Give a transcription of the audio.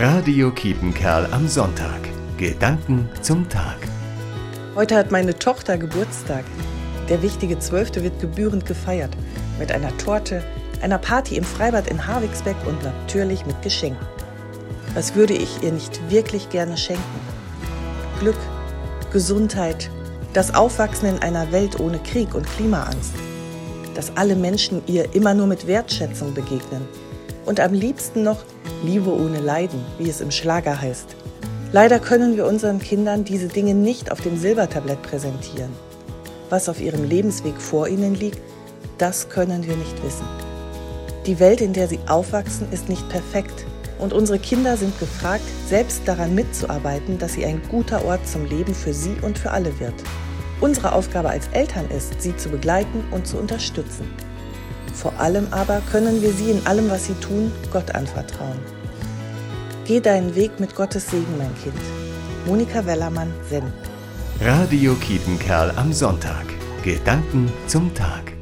Radio Kiepenkerl am Sonntag. Gedanken zum Tag. Heute hat meine Tochter Geburtstag. Der wichtige Zwölfte wird gebührend gefeiert. Mit einer Torte, einer Party im Freibad in Harwigsbeck und natürlich mit Geschenken. Was würde ich ihr nicht wirklich gerne schenken? Glück, Gesundheit, das Aufwachsen in einer Welt ohne Krieg und Klimaangst. Dass alle Menschen ihr immer nur mit Wertschätzung begegnen. Und am liebsten noch Liebe ohne Leiden, wie es im Schlager heißt. Leider können wir unseren Kindern diese Dinge nicht auf dem Silbertablett präsentieren. Was auf ihrem Lebensweg vor ihnen liegt, das können wir nicht wissen. Die Welt, in der sie aufwachsen, ist nicht perfekt und unsere Kinder sind gefragt, selbst daran mitzuarbeiten, dass sie ein guter Ort zum Leben für sie und für alle wird. Unsere Aufgabe als Eltern ist, sie zu begleiten und zu unterstützen. Vor allem aber können wir sie in allem, was sie tun, Gott anvertrauen. Geh deinen Weg mit Gottes Segen, mein Kind. Monika Wellermann, Zen. Radio Kiepenkerl am Sonntag. Gedanken zum Tag.